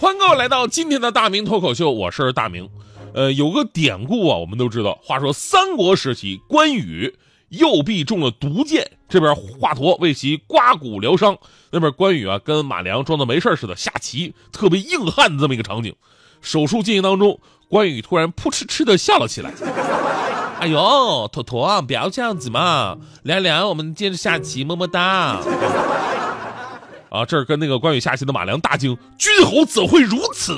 欢迎各位来到今天的大明脱口秀，我是大明。呃，有个典故啊，我们都知道，话说三国时期，关羽右臂中了毒箭，这边华佗为其刮骨疗伤，那边关羽啊跟马良装作没事似的下棋，特别硬汉的这么一个场景。手术进行当中，关羽突然扑哧哧的笑了起来。哎呦，坨坨，不要这样子嘛，凉凉，我们接着下棋，么么哒。啊，这儿跟那个关羽下棋的马良大惊，君侯怎会如此？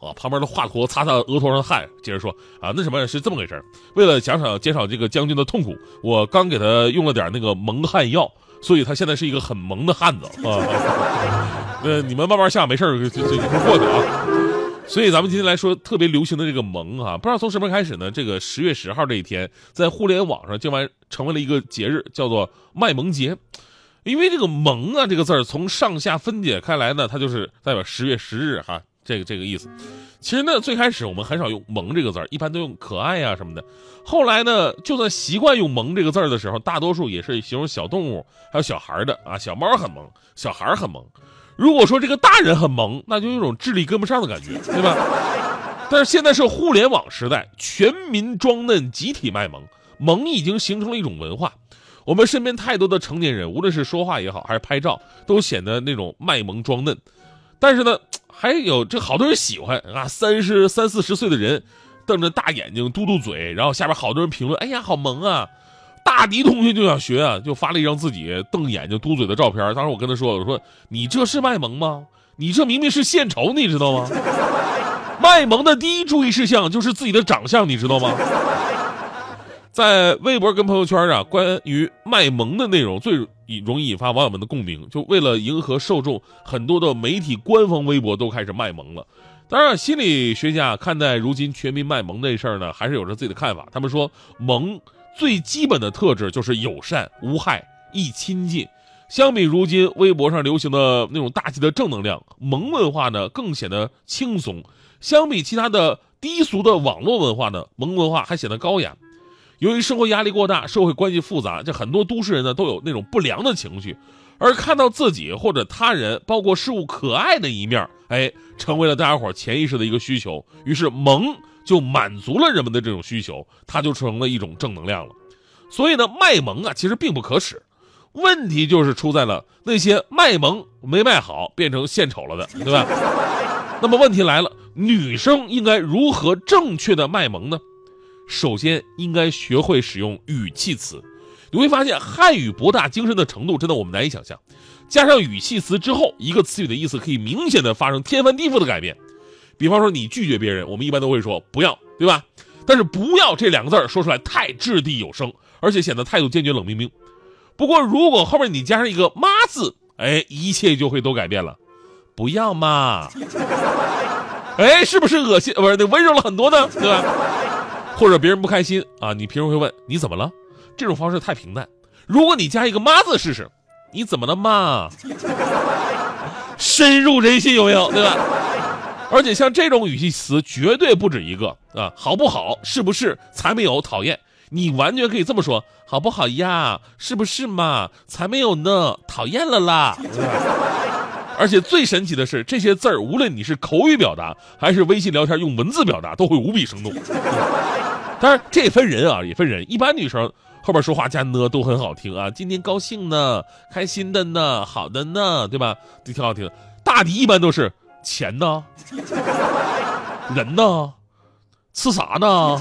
啊，旁边的华佗擦擦额头上的汗，接着说啊，那什么是这么回事为了减少减少这个将军的痛苦，我刚给他用了点那个蒙汗药，所以他现在是一个很萌的汉子啊。呃，你们慢慢下，没事儿，这这会过去啊。所以咱们今天来说特别流行的这个萌啊，不知道从什么开始呢？这个十月十号这一天，在互联网上竟然成为了一个节日，叫做卖萌节。因为这个“萌”啊这个字儿从上下分解开来呢，它就是代表十月十日哈，这个这个意思。其实呢，最开始我们很少用“萌”这个字儿，一般都用可爱呀什么的。后来呢，就算习惯用“萌”这个字儿的时候，大多数也是形容小动物还有小孩的啊，小猫很萌，小孩很萌。如果说这个大人很萌，那就有一种智力跟不上的感觉，对吧？但是现在是互联网时代，全民装嫩，集体卖萌，萌已经形成了一种文化。我们身边太多的成年人，无论是说话也好，还是拍照，都显得那种卖萌装嫩。但是呢，还有这好多人喜欢啊，三十三四十岁的人，瞪着大眼睛，嘟嘟嘴，然后下边好多人评论：“哎呀，好萌啊！”大迪同学就想学啊，就发了一张自己瞪眼睛、嘟嘴的照片。当时我跟他说：“我说你这是卖萌吗？你这明明是献丑，你知道吗？卖萌的第一注意事项就是自己的长相，你知道吗？”在微博跟朋友圈啊，关于卖萌的内容最容易引发网友们的共鸣。就为了迎合受众，很多的媒体官方微博都开始卖萌了。当然，心理学家看待如今全民卖萌这事儿呢，还是有着自己的看法。他们说，萌最基本的特质就是友善、无害、易亲近。相比如今微博上流行的那种大气的正能量，萌文化呢更显得轻松。相比其他的低俗的网络文化呢，萌文化还显得高雅。由于生活压力过大，社会关系复杂，这很多都市人呢都有那种不良的情绪，而看到自己或者他人，包括事物可爱的一面，哎，成为了大家伙潜意识的一个需求。于是萌就满足了人们的这种需求，它就成了一种正能量了。所以呢，卖萌啊其实并不可耻，问题就是出在了那些卖萌没卖好，变成献丑了的，对吧？那么问题来了，女生应该如何正确的卖萌呢？首先应该学会使用语气词，你会发现汉语博大精深的程度真的我们难以想象。加上语气词之后，一个词语的意思可以明显的发生天翻地覆的改变。比方说你拒绝别人，我们一般都会说不要，对吧？但是不要这两个字说出来太掷地有声，而且显得态度坚决冷冰冰。不过如果后面你加上一个妈字，哎，一切就会都改变了。不要嘛，哎，是不是恶心？不是，那温柔了很多呢，对吧？或者别人不开心啊，你平时会问你怎么了？这种方式太平淡。如果你加一个“妈”字试试，你怎么了妈？深入人心有没有？对吧？而且像这种语气词绝对不止一个啊，好不好？是不是？才没有讨厌。你完全可以这么说，好不好呀？是不是嘛？才没有呢，讨厌了啦。而且最神奇的是，这些字儿无论你是口语表达还是微信聊天用文字表达，都会无比生动。当然，这分人啊，也分人。一般女生后边说话加呢都很好听啊，今天高兴呢，开心的呢，好的呢，对吧？都挺好听。大迪一般都是钱呢，人呢，吃啥呢？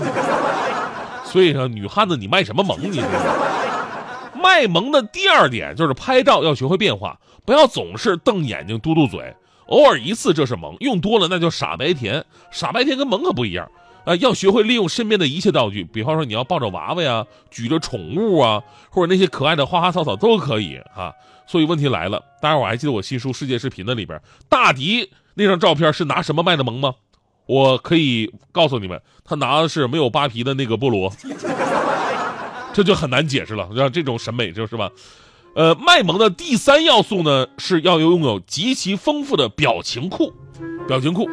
所以说，女汉子你卖什么萌？你卖萌的第二点就是拍照要学会变化，不要总是瞪眼睛、嘟嘟嘴，偶尔一次这是萌，用多了那就傻白甜。傻白甜跟萌可不一样。啊，要学会利用身边的一切道具，比方说你要抱着娃娃呀，举着宠物啊，或者那些可爱的花花草草都可以啊。所以问题来了，大家伙还记得我新书《世界视频的》里边，大迪那张照片是拿什么卖的萌吗？我可以告诉你们，他拿的是没有扒皮的那个菠萝，这就很难解释了。像这种审美就是吧？呃，卖萌的第三要素呢，是要拥有极其丰富的表情库。表情库，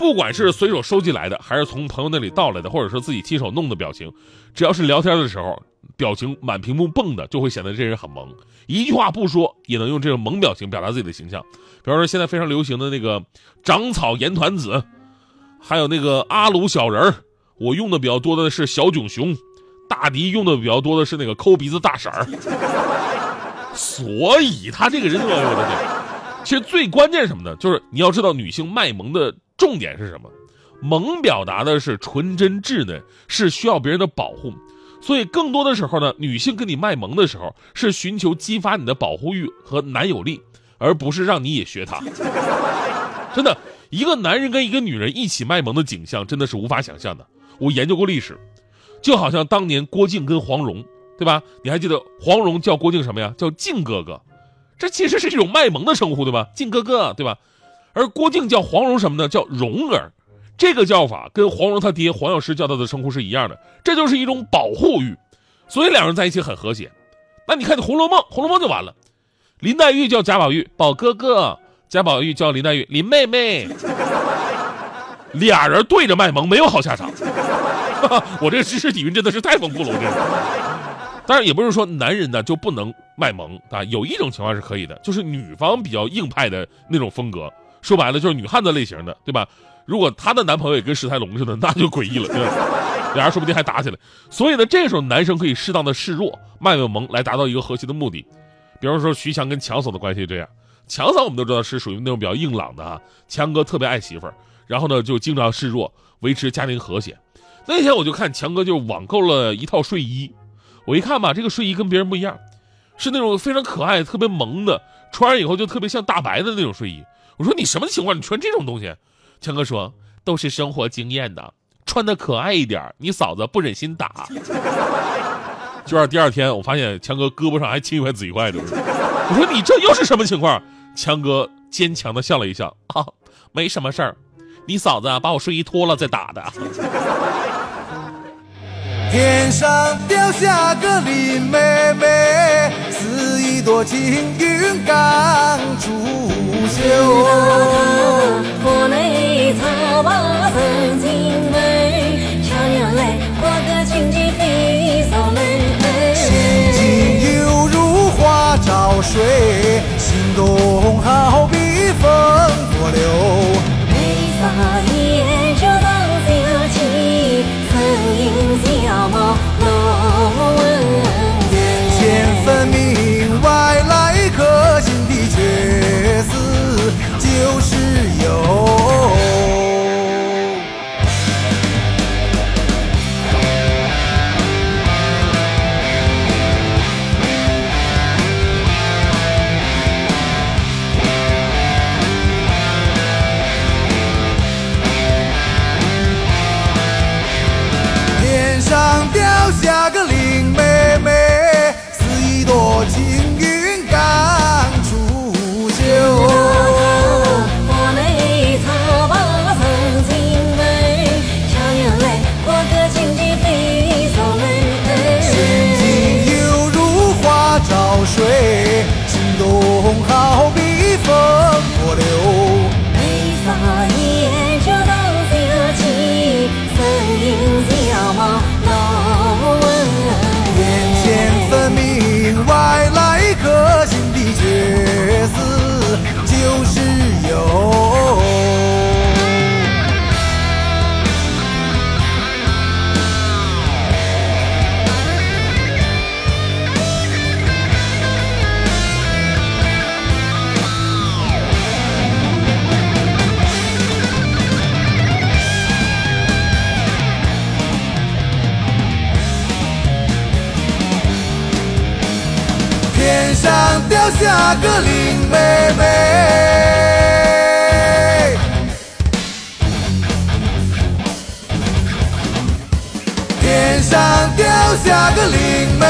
不管是随手收集来的，还是从朋友那里盗来的，或者说自己亲手弄的表情，只要是聊天的时候，表情满屏幕蹦的，就会显得这人很萌。一句话不说，也能用这种萌表情表达自己的形象。比方说，现在非常流行的那个长草盐团子，还有那个阿鲁小人儿，我用的比较多的是小囧熊，大迪用的比较多的是那个抠鼻子大婶儿。所以他这个人，我的天！其实最关键什么呢？就是你要知道女性卖萌的重点是什么？萌表达的是纯真稚嫩，是需要别人的保护。所以更多的时候呢，女性跟你卖萌的时候，是寻求激发你的保护欲和男友力，而不是让你也学她。真的，一个男人跟一个女人一起卖萌的景象，真的是无法想象的。我研究过历史，就好像当年郭靖跟黄蓉，对吧？你还记得黄蓉叫郭靖什么呀？叫靖哥哥。这其实是一种卖萌的称呼，对吧？靖哥哥，对吧？而郭靖叫黄蓉什么呢？叫蓉儿，这个叫法跟黄蓉他爹黄药师叫他的称呼是一样的，这就是一种保护欲，所以两人在一起很和谐。那你看《红楼梦》，《红楼梦》就完了，林黛玉叫贾宝玉宝哥哥，贾宝玉叫林黛玉林妹妹，俩人对着卖萌，没有好下场。我这个知识底蕴真的是太丰富了，我这。当然也不是说男人呢就不能卖萌啊，有一种情况是可以的，就是女方比较硬派的那种风格，说白了就是女汉子类型的，对吧？如果她的男朋友也跟史泰龙似的，那就诡异了，对吧？俩人说不定还打起来。所以呢，这个时候男生可以适当的示弱，卖卖萌来达到一个和谐的目的。比方说徐强跟强嫂的关系这样，强嫂我们都知道是属于那种比较硬朗的啊，强哥特别爱媳妇儿，然后呢就经常示弱，维持家庭和谐。那天我就看强哥就网购了一套睡衣。我一看吧，这个睡衣跟别人不一样，是那种非常可爱、特别萌的，穿上以后就特别像大白的那种睡衣。我说你什么情况？你穿这种东西？强哥说都是生活经验的，穿的可爱一点，你嫂子不忍心打。就是第二天我发现强哥胳膊上还青一块紫一块的。我说你这又是什么情况？强哥坚强的笑了一笑啊，没什么事儿，你嫂子把我睡衣脱了再打的。天上掉下个林妹妹，似一朵轻云刚出岫。河内草把曾经美，下个林妹妹，天上掉下个林妹，